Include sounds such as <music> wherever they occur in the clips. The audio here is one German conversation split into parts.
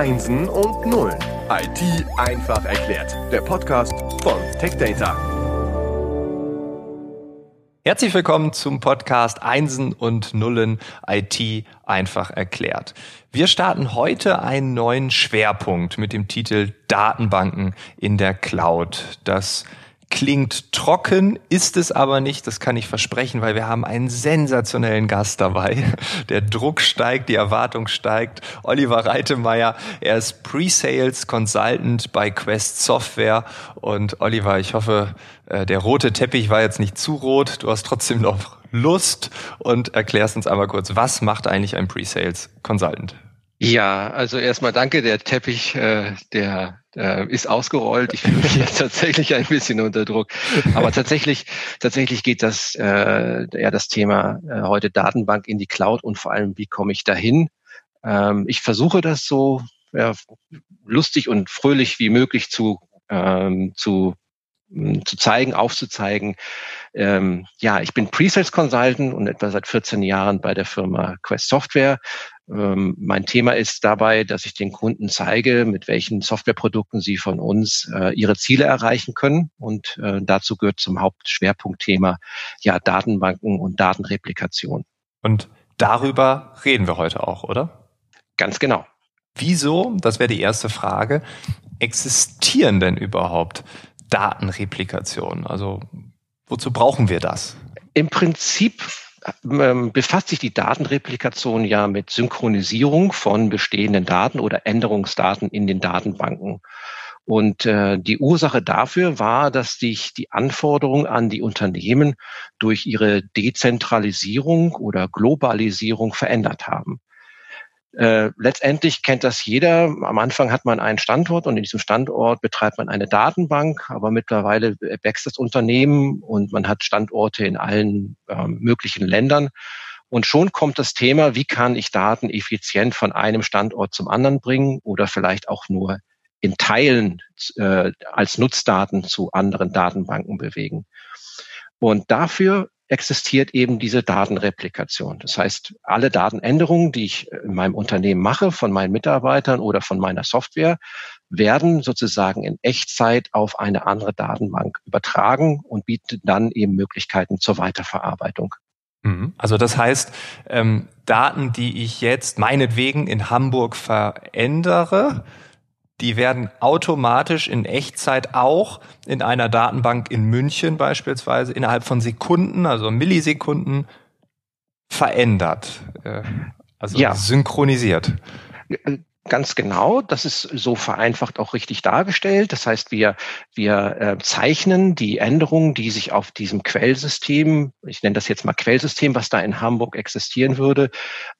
Einsen und Nullen. IT einfach erklärt. Der Podcast von TechData. Herzlich willkommen zum Podcast Einsen und Nullen IT einfach erklärt. Wir starten heute einen neuen Schwerpunkt mit dem Titel Datenbanken in der Cloud. Das klingt trocken, ist es aber nicht, das kann ich versprechen, weil wir haben einen sensationellen Gast dabei. <laughs> Der Druck steigt, die Erwartung steigt. Oliver Reitemeyer, er ist Pre-Sales Consultant bei Quest Software. Und Oliver, ich hoffe, äh, der rote Teppich war jetzt nicht zu rot. Du hast trotzdem noch Lust und erklärst uns einmal kurz, was macht eigentlich ein Pre-Sales Consultant? Ja, also erstmal danke. Der Teppich, äh, der äh, ist ausgerollt. Ich fühle mich jetzt <laughs> tatsächlich ein bisschen unter Druck. Aber tatsächlich, tatsächlich geht das äh, ja das Thema äh, heute Datenbank in die Cloud und vor allem, wie komme ich dahin? Ähm, ich versuche das so ja, lustig und fröhlich wie möglich zu ähm, zu zu zeigen, aufzuzeigen. Ähm, ja, ich bin Pre-Sales Consultant und etwa seit 14 Jahren bei der Firma Quest Software. Ähm, mein Thema ist dabei, dass ich den Kunden zeige, mit welchen Softwareprodukten sie von uns äh, ihre Ziele erreichen können. Und äh, dazu gehört zum Hauptschwerpunktthema ja Datenbanken und Datenreplikation. Und darüber reden wir heute auch, oder? Ganz genau. Wieso, das wäre die erste Frage, existieren denn überhaupt Datenreplikation? Also wozu brauchen wir das? Im Prinzip befasst sich die Datenreplikation ja mit Synchronisierung von bestehenden Daten oder Änderungsdaten in den Datenbanken. Und äh, die Ursache dafür war, dass sich die Anforderungen an die Unternehmen durch ihre Dezentralisierung oder Globalisierung verändert haben. Äh, letztendlich kennt das jeder. Am Anfang hat man einen Standort und in diesem Standort betreibt man eine Datenbank, aber mittlerweile wächst das Unternehmen und man hat Standorte in allen äh, möglichen Ländern. Und schon kommt das Thema, wie kann ich Daten effizient von einem Standort zum anderen bringen oder vielleicht auch nur in Teilen äh, als Nutzdaten zu anderen Datenbanken bewegen. Und dafür existiert eben diese Datenreplikation. Das heißt, alle Datenänderungen, die ich in meinem Unternehmen mache, von meinen Mitarbeitern oder von meiner Software, werden sozusagen in Echtzeit auf eine andere Datenbank übertragen und bieten dann eben Möglichkeiten zur Weiterverarbeitung. Mhm. Also das heißt, ähm, Daten, die ich jetzt meinetwegen in Hamburg verändere, die werden automatisch in Echtzeit auch in einer Datenbank in München beispielsweise innerhalb von Sekunden, also Millisekunden, verändert, äh, also ja. synchronisiert. Ganz genau, das ist so vereinfacht auch richtig dargestellt. Das heißt, wir, wir äh, zeichnen die Änderungen, die sich auf diesem Quellsystem, ich nenne das jetzt mal Quellsystem, was da in Hamburg existieren würde,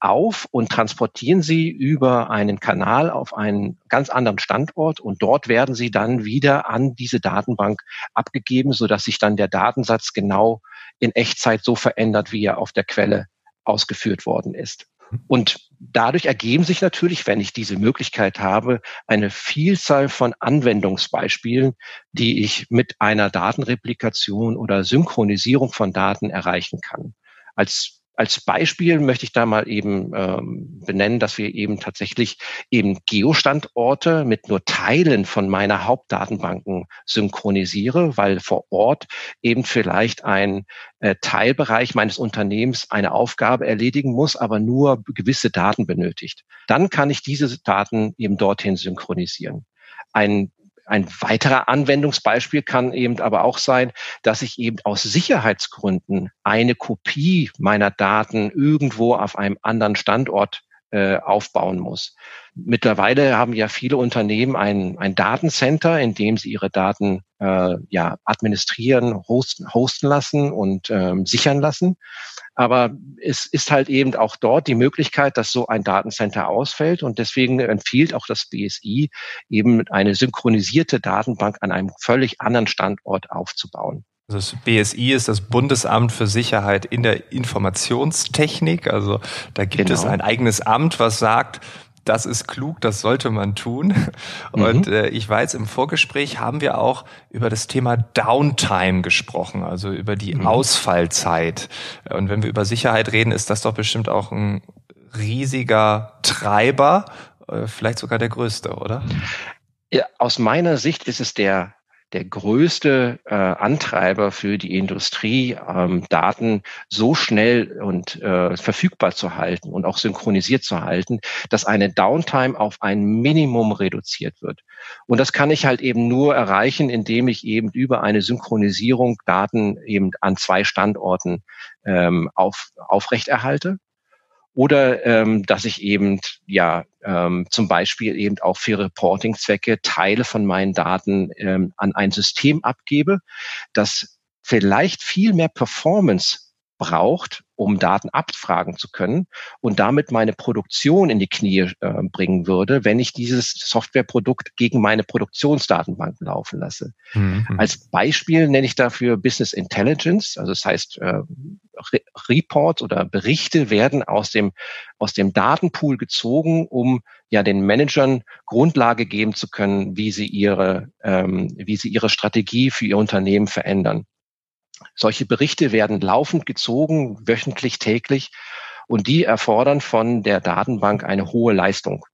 auf und transportieren sie über einen Kanal auf einen ganz anderen Standort und dort werden sie dann wieder an diese Datenbank abgegeben, sodass sich dann der Datensatz genau in Echtzeit so verändert, wie er auf der Quelle ausgeführt worden ist. Und dadurch ergeben sich natürlich, wenn ich diese Möglichkeit habe, eine Vielzahl von Anwendungsbeispielen, die ich mit einer Datenreplikation oder Synchronisierung von Daten erreichen kann. Als als Beispiel möchte ich da mal eben ähm, benennen, dass wir eben tatsächlich eben Geostandorte mit nur Teilen von meiner Hauptdatenbanken synchronisiere, weil vor Ort eben vielleicht ein äh, Teilbereich meines Unternehmens eine Aufgabe erledigen muss, aber nur gewisse Daten benötigt. Dann kann ich diese Daten eben dorthin synchronisieren. Ein ein weiterer Anwendungsbeispiel kann eben aber auch sein, dass ich eben aus Sicherheitsgründen eine Kopie meiner Daten irgendwo auf einem anderen Standort äh, aufbauen muss. Mittlerweile haben ja viele Unternehmen ein, ein Datencenter, in dem sie ihre Daten äh, ja administrieren, hosten, hosten lassen und ähm, sichern lassen. Aber es ist halt eben auch dort die Möglichkeit, dass so ein Datencenter ausfällt. Und deswegen empfiehlt auch das BSI eben eine synchronisierte Datenbank an einem völlig anderen Standort aufzubauen. Also das BSI ist das Bundesamt für Sicherheit in der Informationstechnik. Also da gibt genau. es ein eigenes Amt, was sagt, das ist klug, das sollte man tun. Und mhm. äh, ich weiß, im Vorgespräch haben wir auch über das Thema Downtime gesprochen, also über die mhm. Ausfallzeit. Und wenn wir über Sicherheit reden, ist das doch bestimmt auch ein riesiger Treiber äh, vielleicht sogar der größte, oder? Ja, aus meiner Sicht ist es der der größte äh, Antreiber für die Industrie, ähm, Daten so schnell und äh, verfügbar zu halten und auch synchronisiert zu halten, dass eine Downtime auf ein Minimum reduziert wird. Und das kann ich halt eben nur erreichen, indem ich eben über eine Synchronisierung Daten eben an zwei Standorten ähm, auf, aufrechterhalte oder ähm, dass ich eben ja ähm, zum Beispiel eben auch für Reporting-Zwecke Teile von meinen Daten ähm, an ein System abgebe, das vielleicht viel mehr Performance braucht, um Daten abfragen zu können und damit meine Produktion in die Knie äh, bringen würde, wenn ich dieses Softwareprodukt gegen meine Produktionsdatenbank laufen lasse. Mhm. Als Beispiel nenne ich dafür Business Intelligence, also das heißt äh, Re Reports oder Berichte werden aus dem aus dem Datenpool gezogen, um ja den Managern Grundlage geben zu können, wie sie ihre ähm, wie sie ihre Strategie für ihr Unternehmen verändern. Solche Berichte werden laufend gezogen, wöchentlich, täglich, und die erfordern von der Datenbank eine hohe Leistung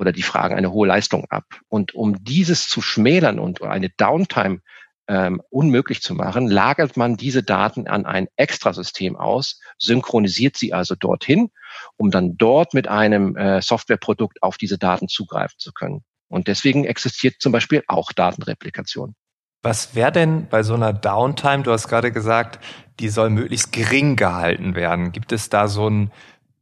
oder die fragen eine hohe Leistung ab. Und um dieses zu schmälern und eine Downtime ähm, unmöglich zu machen, lagert man diese Daten an ein Extrasystem aus, synchronisiert sie also dorthin, um dann dort mit einem äh, Softwareprodukt auf diese Daten zugreifen zu können. Und deswegen existiert zum Beispiel auch Datenreplikation. Was wäre denn bei so einer Downtime, du hast gerade gesagt, die soll möglichst gering gehalten werden. Gibt es da so ein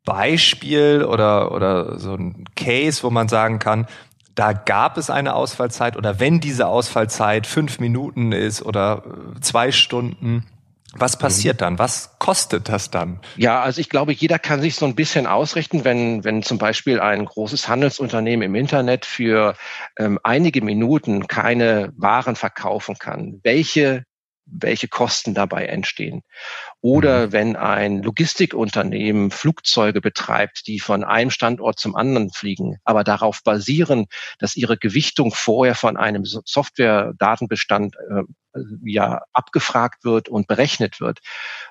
Beispiel oder, oder so ein Case, wo man sagen kann, da gab es eine Ausfallzeit oder wenn diese Ausfallzeit fünf Minuten ist oder zwei Stunden, was mhm. passiert dann? Was kostet das dann? Ja, also ich glaube, jeder kann sich so ein bisschen ausrichten, wenn, wenn zum Beispiel ein großes Handelsunternehmen im Internet für ähm, einige Minuten keine Waren verkaufen kann. Welche welche Kosten dabei entstehen. Oder mhm. wenn ein Logistikunternehmen Flugzeuge betreibt, die von einem Standort zum anderen fliegen, aber darauf basieren, dass ihre Gewichtung vorher von einem Software-Datenbestand äh, ja abgefragt wird und berechnet wird.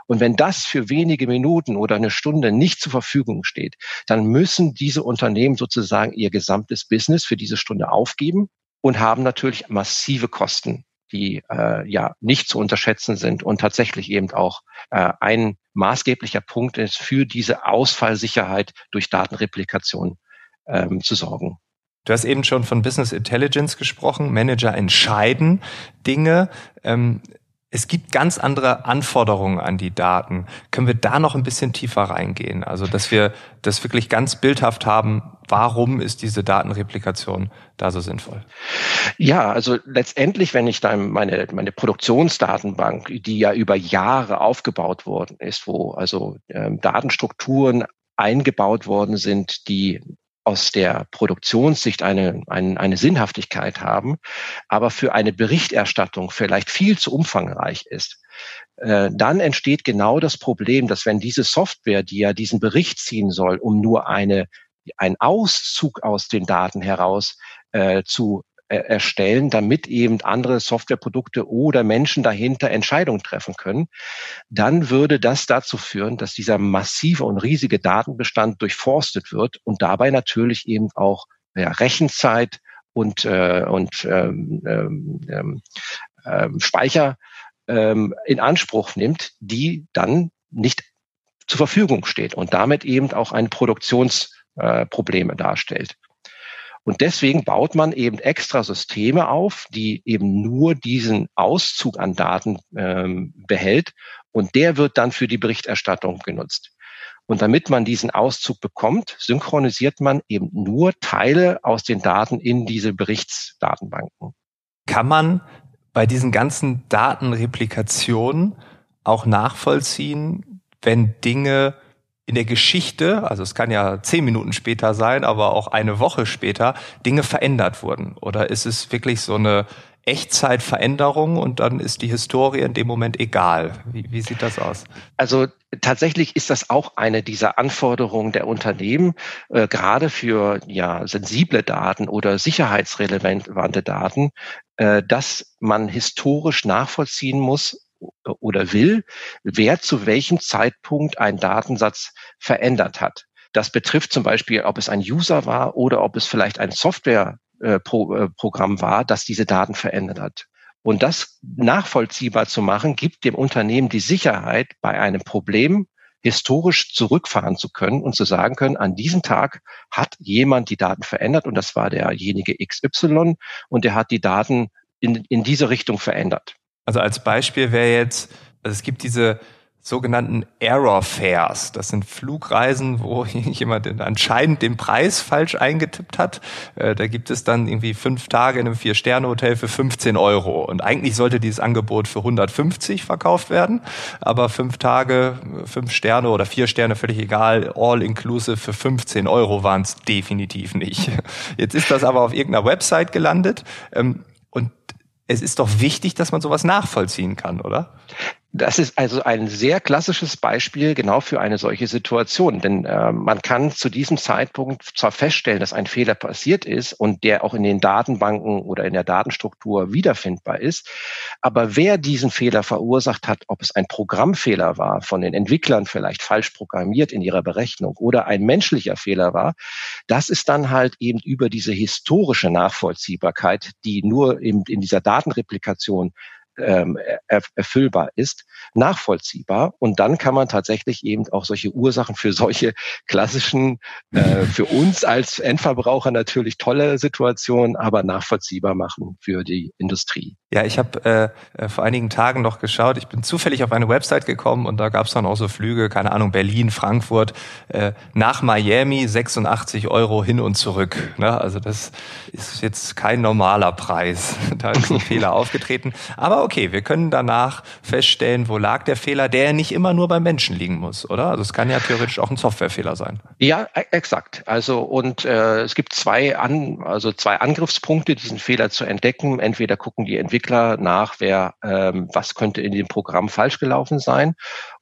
Und wenn das für wenige Minuten oder eine Stunde nicht zur Verfügung steht, dann müssen diese Unternehmen sozusagen ihr gesamtes Business für diese Stunde aufgeben und haben natürlich massive Kosten die äh, ja nicht zu unterschätzen sind und tatsächlich eben auch äh, ein maßgeblicher Punkt ist, für diese Ausfallsicherheit durch Datenreplikation ähm, zu sorgen. Du hast eben schon von Business Intelligence gesprochen. Manager entscheiden Dinge. Ähm, es gibt ganz andere Anforderungen an die Daten. Können wir da noch ein bisschen tiefer reingehen? Also, dass wir das wirklich ganz bildhaft haben, warum ist diese Datenreplikation da so sinnvoll? Ja, also letztendlich, wenn ich dann meine, meine Produktionsdatenbank, die ja über Jahre aufgebaut worden ist, wo also ähm, Datenstrukturen eingebaut worden sind, die aus der Produktionssicht eine, eine, eine Sinnhaftigkeit haben, aber für eine Berichterstattung vielleicht viel zu umfangreich ist, äh, dann entsteht genau das Problem, dass wenn diese Software, die ja diesen Bericht ziehen soll, um nur eine, einen Auszug aus den Daten heraus äh, zu äh, erstellen, damit eben andere Softwareprodukte oder Menschen dahinter Entscheidungen treffen können, dann würde das dazu führen, dass dieser massive und riesige Datenbestand durchforstet wird und dabei natürlich eben auch ja, Rechenzeit und, äh, und ähm, ähm, ähm, ähm Speicher ähm, in Anspruch nimmt, die dann nicht zur Verfügung steht und damit eben auch ein Produktionsprobleme äh, darstellt. Und deswegen baut man eben extra Systeme auf, die eben nur diesen Auszug an Daten ähm, behält und der wird dann für die Berichterstattung genutzt. Und damit man diesen Auszug bekommt, synchronisiert man eben nur Teile aus den Daten in diese Berichtsdatenbanken. Kann man bei diesen ganzen Datenreplikationen auch nachvollziehen, wenn Dinge in der Geschichte, also es kann ja zehn Minuten später sein, aber auch eine Woche später, Dinge verändert wurden? Oder ist es wirklich so eine Echtzeitveränderung und dann ist die Historie in dem Moment egal. Wie, wie, sieht das aus? Also tatsächlich ist das auch eine dieser Anforderungen der Unternehmen, äh, gerade für ja sensible Daten oder sicherheitsrelevante Daten, äh, dass man historisch nachvollziehen muss, oder will, wer zu welchem Zeitpunkt einen Datensatz verändert hat. Das betrifft zum Beispiel, ob es ein User war oder ob es vielleicht ein Softwareprogramm äh, war, das diese Daten verändert hat. Und das nachvollziehbar zu machen, gibt dem Unternehmen die Sicherheit, bei einem Problem historisch zurückfahren zu können und zu sagen können, an diesem Tag hat jemand die Daten verändert und das war derjenige XY und der hat die Daten in, in diese Richtung verändert. Also als Beispiel wäre jetzt, also es gibt diese sogenannten Error Fares. Das sind Flugreisen, wo <laughs> jemand anscheinend den Preis falsch eingetippt hat. Äh, da gibt es dann irgendwie fünf Tage in einem Vier-Sterne-Hotel für 15 Euro. Und eigentlich sollte dieses Angebot für 150 verkauft werden. Aber fünf Tage, fünf Sterne oder vier Sterne, völlig egal, all inclusive für 15 Euro waren es definitiv nicht. <laughs> Jetzt ist das aber auf irgendeiner Website gelandet. Es ist doch wichtig, dass man sowas nachvollziehen kann, oder? Das ist also ein sehr klassisches Beispiel genau für eine solche Situation. Denn äh, man kann zu diesem Zeitpunkt zwar feststellen, dass ein Fehler passiert ist und der auch in den Datenbanken oder in der Datenstruktur wiederfindbar ist. Aber wer diesen Fehler verursacht hat, ob es ein Programmfehler war, von den Entwicklern vielleicht falsch programmiert in ihrer Berechnung oder ein menschlicher Fehler war, das ist dann halt eben über diese historische Nachvollziehbarkeit, die nur in, in dieser Datenreplikation ähm, erfüllbar ist, nachvollziehbar. Und dann kann man tatsächlich eben auch solche Ursachen für solche klassischen, äh, für uns als Endverbraucher natürlich tolle Situationen, aber nachvollziehbar machen für die Industrie. Ja, ich habe äh, äh, vor einigen Tagen noch geschaut. Ich bin zufällig auf eine Website gekommen und da gab es dann auch so Flüge, keine Ahnung, Berlin, Frankfurt, äh, nach Miami 86 Euro hin und zurück. Ne? Also das ist jetzt kein normaler Preis. <laughs> da ist ein Fehler aufgetreten. Aber okay, wir können danach feststellen, wo lag der Fehler, der nicht immer nur beim Menschen liegen muss, oder? Also es kann ja theoretisch auch ein Softwarefehler sein. Ja, e, exakt. Also und äh, es gibt zwei an, also zwei Angriffspunkte, diesen Fehler zu entdecken. Entweder gucken die Entwickler nach, wer ähm, was könnte in dem Programm falsch gelaufen sein,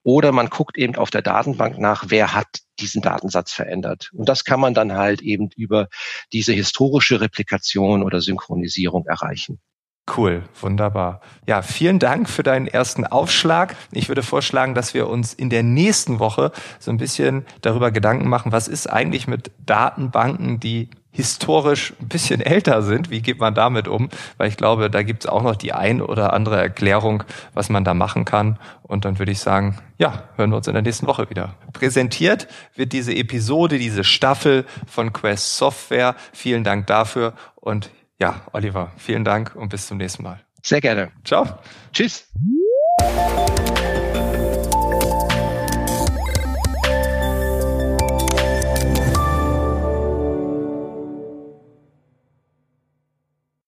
oder man guckt eben auf der Datenbank nach, wer hat diesen Datensatz verändert. Und das kann man dann halt eben über diese historische Replikation oder Synchronisierung erreichen. Cool, wunderbar. Ja, vielen Dank für deinen ersten Aufschlag. Ich würde vorschlagen, dass wir uns in der nächsten Woche so ein bisschen darüber Gedanken machen, was ist eigentlich mit Datenbanken, die historisch ein bisschen älter sind. Wie geht man damit um? Weil ich glaube, da gibt es auch noch die ein oder andere Erklärung, was man da machen kann. Und dann würde ich sagen, ja, hören wir uns in der nächsten Woche wieder. Präsentiert wird diese Episode, diese Staffel von Quest Software. Vielen Dank dafür und ja, Oliver, vielen Dank und bis zum nächsten Mal. Sehr gerne. Ciao. Tschüss.